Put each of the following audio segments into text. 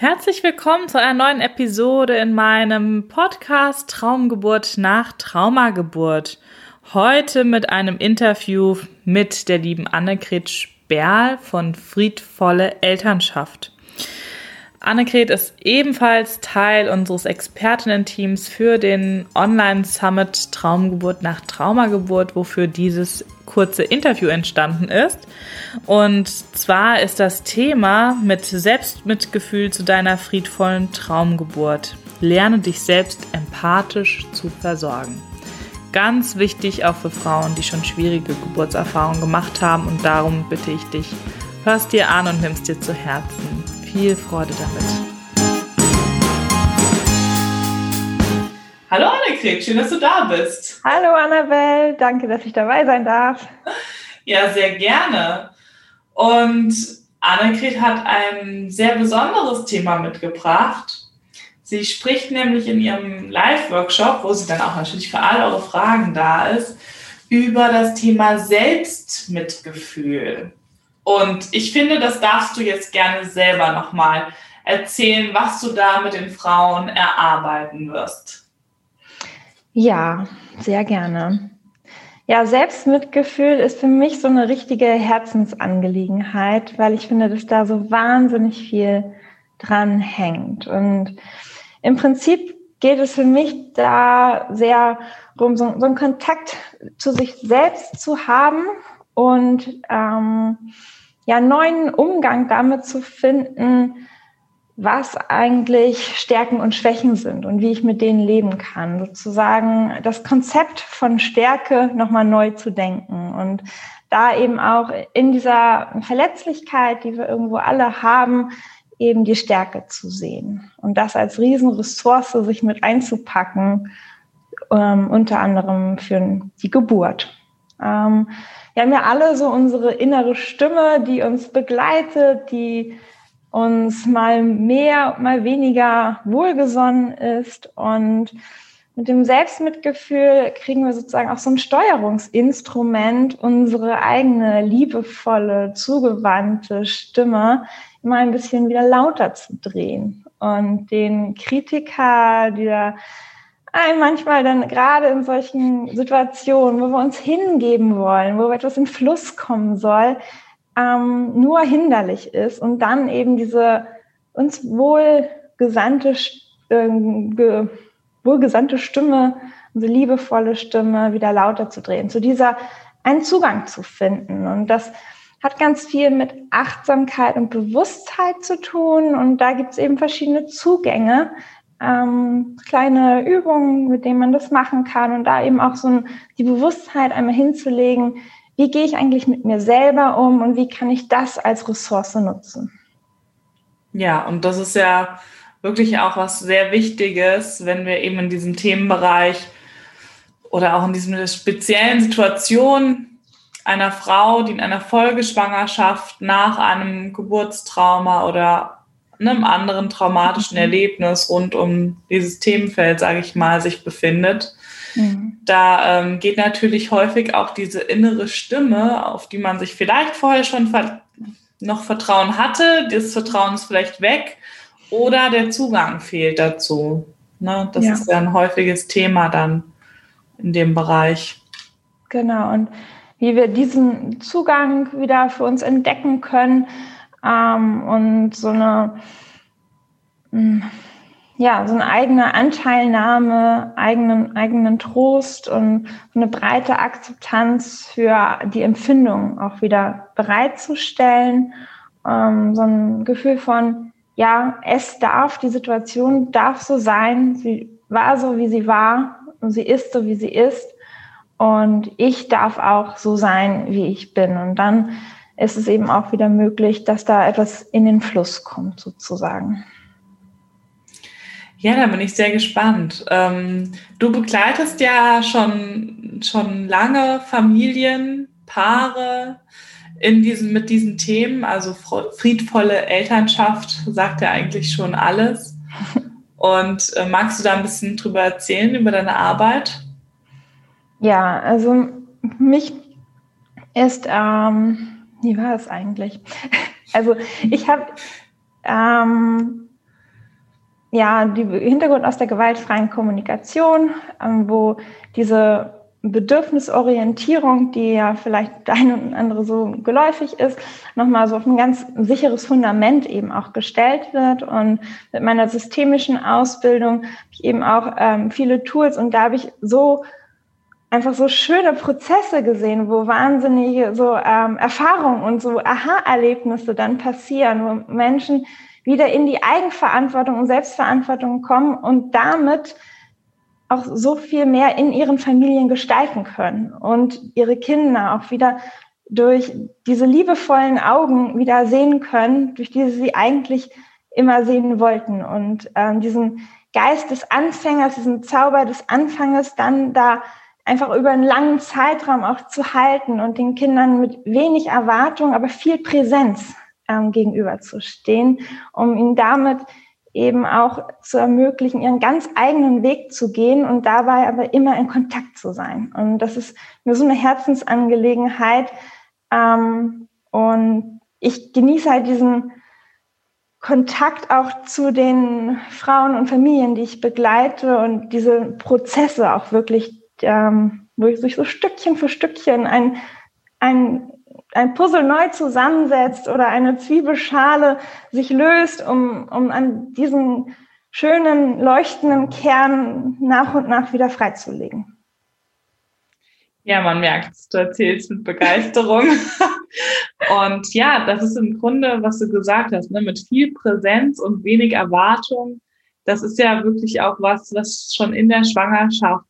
Herzlich willkommen zu einer neuen Episode in meinem Podcast Traumgeburt nach Traumageburt. Heute mit einem Interview mit der lieben Annegret Sperl von Friedvolle Elternschaft. Annegret ist ebenfalls Teil unseres Expertinnen-Teams für den Online-Summit Traumgeburt nach Traumageburt, wofür dieses kurze Interview entstanden ist. Und zwar ist das Thema mit Selbstmitgefühl zu deiner friedvollen Traumgeburt. Lerne dich selbst empathisch zu versorgen. Ganz wichtig auch für Frauen, die schon schwierige Geburtserfahrungen gemacht haben. Und darum bitte ich dich, hörst dir an und nimmst dir zu Herzen viel Freude damit. Hallo Annegret, schön, dass du da bist. Hallo Annabelle, danke, dass ich dabei sein darf. Ja, sehr gerne. Und Annegret hat ein sehr besonderes Thema mitgebracht. Sie spricht nämlich in ihrem Live-Workshop, wo sie dann auch natürlich für all eure Fragen da ist, über das Thema Selbstmitgefühl. Und ich finde, das darfst du jetzt gerne selber nochmal erzählen, was du da mit den Frauen erarbeiten wirst. Ja, sehr gerne. Ja, Selbstmitgefühl ist für mich so eine richtige Herzensangelegenheit, weil ich finde, dass da so wahnsinnig viel dran hängt. Und im Prinzip geht es für mich da sehr um so, so einen Kontakt zu sich selbst zu haben und ähm, ja, neuen Umgang damit zu finden, was eigentlich Stärken und Schwächen sind und wie ich mit denen leben kann. Sozusagen das Konzept von Stärke nochmal neu zu denken und da eben auch in dieser Verletzlichkeit, die wir irgendwo alle haben, eben die Stärke zu sehen und das als Riesenressource sich mit einzupacken, ähm, unter anderem für die Geburt. Ähm, wir haben ja alle so unsere innere Stimme, die uns begleitet, die uns mal mehr, mal weniger wohlgesonnen ist. Und mit dem Selbstmitgefühl kriegen wir sozusagen auch so ein Steuerungsinstrument, unsere eigene liebevolle, zugewandte Stimme immer ein bisschen wieder lauter zu drehen und den Kritiker, der manchmal dann gerade in solchen Situationen, wo wir uns hingeben wollen, wo etwas in Fluss kommen soll, ähm, nur hinderlich ist und dann eben diese uns wohlgesandte, äh, ge, wohlgesandte Stimme, unsere liebevolle Stimme wieder lauter zu drehen, zu dieser einen Zugang zu finden. Und das hat ganz viel mit Achtsamkeit und Bewusstheit zu tun. Und da gibt es eben verschiedene Zugänge, ähm, kleine Übungen, mit denen man das machen kann und da eben auch so ein, die Bewusstheit einmal hinzulegen, wie gehe ich eigentlich mit mir selber um und wie kann ich das als Ressource nutzen. Ja, und das ist ja wirklich auch was sehr Wichtiges, wenn wir eben in diesem Themenbereich oder auch in dieser speziellen Situation einer Frau, die in einer Folgeschwangerschaft nach einem Geburtstrauma oder einem anderen traumatischen mhm. Erlebnis rund um dieses Themenfeld, sage ich mal, sich befindet. Mhm. Da ähm, geht natürlich häufig auch diese innere Stimme, auf die man sich vielleicht vorher schon ver noch Vertrauen hatte. Das Vertrauen ist vielleicht weg oder der Zugang fehlt dazu. Ne? Das ja. ist ja ein häufiges Thema dann in dem Bereich. Genau. Und wie wir diesen Zugang wieder für uns entdecken können, ähm, und so eine, hm, ja, so eine eigene Anteilnahme, eigenen, eigenen Trost und eine breite Akzeptanz für die Empfindung auch wieder bereitzustellen. Ähm, so ein Gefühl von, ja, es darf, die Situation darf so sein, sie war so, wie sie war und sie ist so, wie sie ist. Und ich darf auch so sein, wie ich bin. Und dann ist es eben auch wieder möglich, dass da etwas in den Fluss kommt, sozusagen. Ja, da bin ich sehr gespannt. Ähm, du begleitest ja schon, schon lange Familien, Paare in diesen, mit diesen Themen. Also friedvolle Elternschaft sagt ja eigentlich schon alles. Und äh, magst du da ein bisschen drüber erzählen, über deine Arbeit? Ja, also mich ist ähm, wie war es eigentlich? Also ich habe ähm, ja, die Hintergrund aus der gewaltfreien Kommunikation, ähm, wo diese Bedürfnisorientierung, die ja vielleicht dein und andere so geläufig ist, nochmal so auf ein ganz sicheres Fundament eben auch gestellt wird. Und mit meiner systemischen Ausbildung habe ich eben auch ähm, viele Tools und da habe ich so einfach so schöne Prozesse gesehen, wo wahnsinnige so ähm, Erfahrungen und so Aha-Erlebnisse dann passieren, wo Menschen wieder in die Eigenverantwortung und Selbstverantwortung kommen und damit auch so viel mehr in ihren Familien gestalten können und ihre Kinder auch wieder durch diese liebevollen Augen wieder sehen können, durch die sie eigentlich immer sehen wollten. Und ähm, diesen Geist des Anfängers, diesen Zauber des Anfanges dann da einfach über einen langen Zeitraum auch zu halten und den Kindern mit wenig Erwartung, aber viel Präsenz ähm, gegenüberzustehen, um ihnen damit eben auch zu ermöglichen, ihren ganz eigenen Weg zu gehen und dabei aber immer in Kontakt zu sein. Und das ist mir so eine Herzensangelegenheit. Ähm, und ich genieße halt diesen Kontakt auch zu den Frauen und Familien, die ich begleite und diese Prozesse auch wirklich, ähm, wo ich sich so Stückchen für Stückchen ein, ein ein Puzzle neu zusammensetzt oder eine Zwiebelschale sich löst, um, um an diesen schönen, leuchtenden Kern nach und nach wieder freizulegen. Ja, man merkt du erzählst mit Begeisterung. und ja, das ist im Grunde, was du gesagt hast, ne, mit viel Präsenz und wenig Erwartung. Das ist ja wirklich auch was, was schon in der Schwangerschaft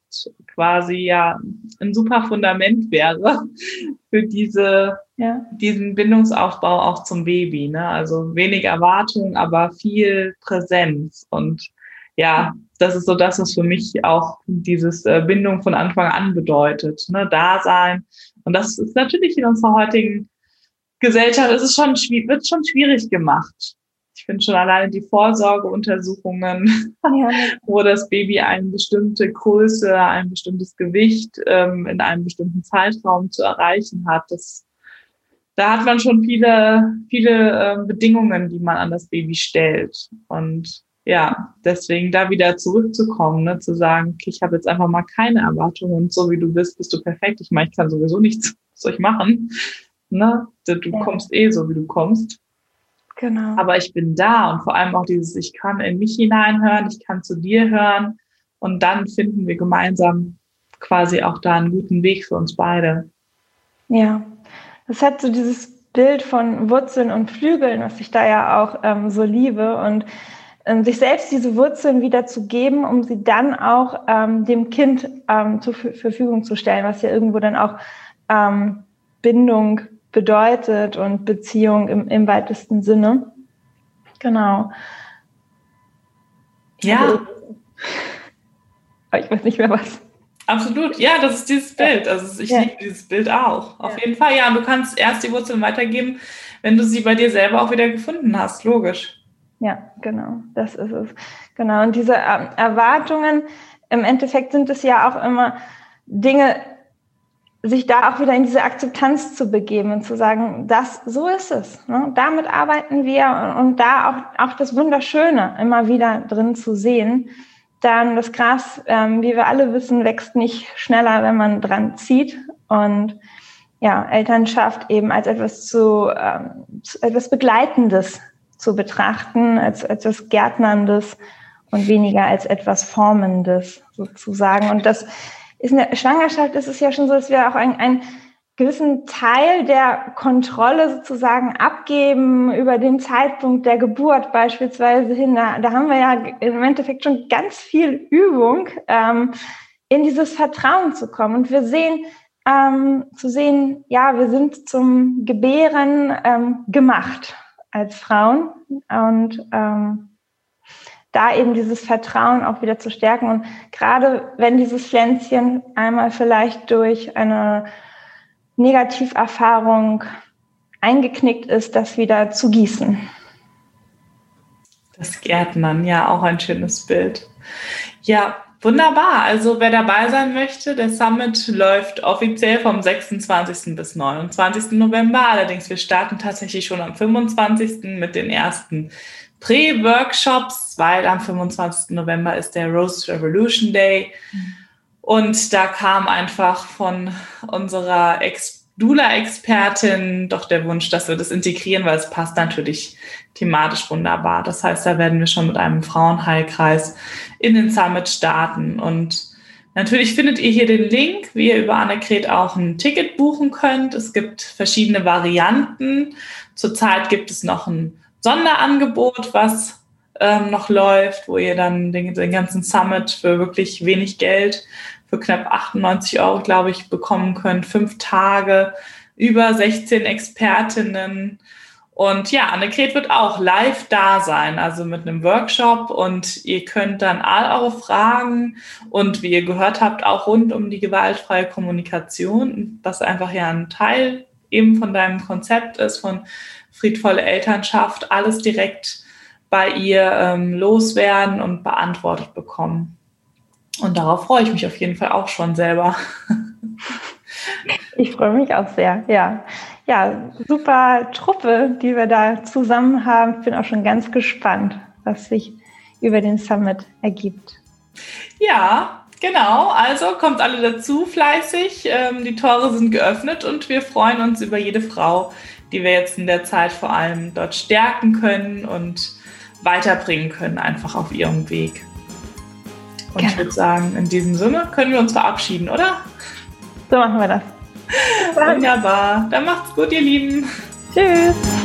quasi ja ein super Fundament wäre für diese, ja. diesen Bindungsaufbau auch zum Baby. Ne? Also wenig Erwartung, aber viel Präsenz. Und ja, das ist so das, was für mich auch dieses äh, Bindung von Anfang an bedeutet. Ne? Dasein. Und das ist natürlich in unserer heutigen Gesellschaft, ist es schon, wird schon schwierig gemacht ich finde schon alleine die Vorsorgeuntersuchungen, ja. wo das Baby eine bestimmte Größe, ein bestimmtes Gewicht ähm, in einem bestimmten Zeitraum zu erreichen hat, das, da hat man schon viele, viele äh, Bedingungen, die man an das Baby stellt. Und ja, deswegen da wieder zurückzukommen, ne, zu sagen, okay, ich habe jetzt einfach mal keine Erwartungen und so wie du bist, bist du perfekt. Ich meine, ich kann sowieso nichts euch machen. Ne? Du ja. kommst eh so, wie du kommst. Genau. Aber ich bin da und vor allem auch dieses, ich kann in mich hineinhören, ich kann zu dir hören und dann finden wir gemeinsam quasi auch da einen guten Weg für uns beide. Ja, das hat so dieses Bild von Wurzeln und Flügeln, was ich da ja auch ähm, so liebe und ähm, sich selbst diese Wurzeln wieder zu geben, um sie dann auch ähm, dem Kind ähm, zur Verfügung zu stellen, was ja irgendwo dann auch ähm, Bindung bedeutet und Beziehung im, im weitesten Sinne. Genau. Ja. Also, ich weiß nicht mehr was. Absolut, ja, das ist dieses Bild. Also ich ja. liebe dieses Bild auch. Auf ja. jeden Fall, ja. Und du kannst erst die Wurzeln weitergeben, wenn du sie bei dir selber auch wieder gefunden hast, logisch. Ja, genau, das ist es. Genau. Und diese ähm, Erwartungen, im Endeffekt sind es ja auch immer Dinge, sich da auch wieder in diese Akzeptanz zu begeben und zu sagen, das, so ist es. Ne? Damit arbeiten wir und, und da auch, auch das Wunderschöne immer wieder drin zu sehen. Dann das Gras, ähm, wie wir alle wissen, wächst nicht schneller, wenn man dran zieht. Und ja, Elternschaft eben als etwas zu, ähm, etwas Begleitendes zu betrachten, als etwas Gärtnerndes und weniger als etwas Formendes sozusagen. Und das ist in der Schwangerschaft ist es ja schon so, dass wir auch einen, einen gewissen Teil der Kontrolle sozusagen abgeben über den Zeitpunkt der Geburt beispielsweise hin. Da, da haben wir ja im Endeffekt schon ganz viel Übung, ähm, in dieses Vertrauen zu kommen. Und wir sehen, ähm, zu sehen, ja, wir sind zum Gebären ähm, gemacht als Frauen und ähm, da eben dieses Vertrauen auch wieder zu stärken. Und gerade wenn dieses Pflänzchen einmal vielleicht durch eine Negativerfahrung eingeknickt ist, das wieder zu gießen. Das Gärtnern, ja, auch ein schönes Bild. Ja, wunderbar. Also wer dabei sein möchte, der Summit läuft offiziell vom 26. bis 29. November. Allerdings, wir starten tatsächlich schon am 25. mit den ersten Prä-Workshops, weil am 25. November ist der Rose Revolution Day. Und da kam einfach von unserer Ex Dula-Expertin doch der Wunsch, dass wir das integrieren, weil es passt natürlich thematisch wunderbar. Das heißt, da werden wir schon mit einem Frauenheilkreis in den Summit starten. Und natürlich findet ihr hier den Link, wie ihr über Annegret auch ein Ticket buchen könnt. Es gibt verschiedene Varianten. Zurzeit gibt es noch ein Sonderangebot, was ähm, noch läuft, wo ihr dann den, den ganzen Summit für wirklich wenig Geld, für knapp 98 Euro, glaube ich, bekommen könnt. Fünf Tage, über 16 Expertinnen. Und ja, Annegret wird auch live da sein, also mit einem Workshop. Und ihr könnt dann all eure Fragen und wie ihr gehört habt, auch rund um die gewaltfreie Kommunikation, was einfach ja ein Teil eben von deinem Konzept ist, von friedvolle Elternschaft, alles direkt bei ihr ähm, loswerden und beantwortet bekommen. Und darauf freue ich mich auf jeden Fall auch schon selber. Ich freue mich auch sehr, ja. Ja, super Truppe, die wir da zusammen haben. Ich bin auch schon ganz gespannt, was sich über den Summit ergibt. Ja, genau. Also kommt alle dazu fleißig. Ähm, die Tore sind geöffnet und wir freuen uns über jede Frau, die wir jetzt in der Zeit vor allem dort stärken können und weiterbringen können, einfach auf ihrem Weg. Und Gerne. ich würde sagen, in diesem Sinne können wir uns verabschieden, oder? So machen wir das. Wunderbar. Dann macht's gut, ihr Lieben. Tschüss.